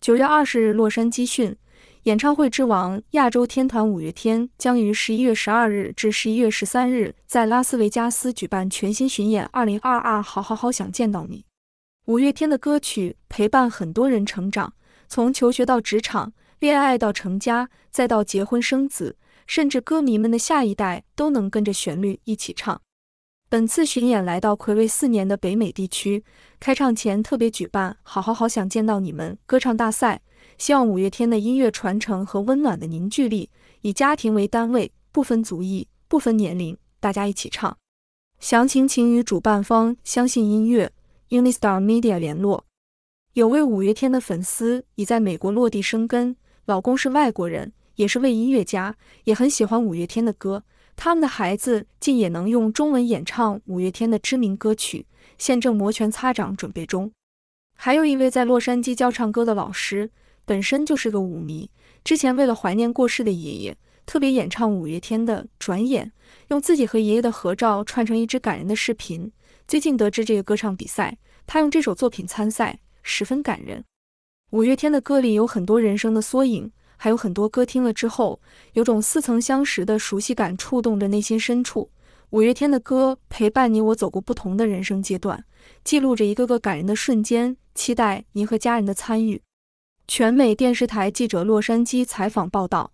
九月二十日，洛杉矶讯，演唱会之王亚洲天团五月天将于十一月十二日至十一月十三日在拉斯维加斯举办全新巡演。二零二二，好好好想见到你。五月天的歌曲陪伴很多人成长，从求学到职场，恋爱到成家，再到结婚生子，甚至歌迷们的下一代都能跟着旋律一起唱。本次巡演来到暌违四年的北美地区，开唱前特别举办“好好好想见到你们”歌唱大赛，希望五月天的音乐传承和温暖的凝聚力，以家庭为单位，不分族裔、不分年龄，大家一起唱。详情请与主办方相信音乐 Unistar Media 联络。有位五月天的粉丝已在美国落地生根，老公是外国人，也是位音乐家，也很喜欢五月天的歌。他们的孩子竟也能用中文演唱五月天的知名歌曲，现正摩拳擦掌准备中。还有一位在洛杉矶教唱歌的老师，本身就是个舞迷，之前为了怀念过世的爷爷，特别演唱五月天的《转眼》，用自己和爷爷的合照串成一支感人的视频。最近得知这个歌唱比赛，他用这首作品参赛，十分感人。五月天的歌里有很多人生的缩影。还有很多歌听了之后，有种似曾相识的熟悉感，触动着内心深处。五月天的歌陪伴你我走过不同的人生阶段，记录着一个个感人的瞬间。期待您和家人的参与。全美电视台记者洛杉矶采访报道。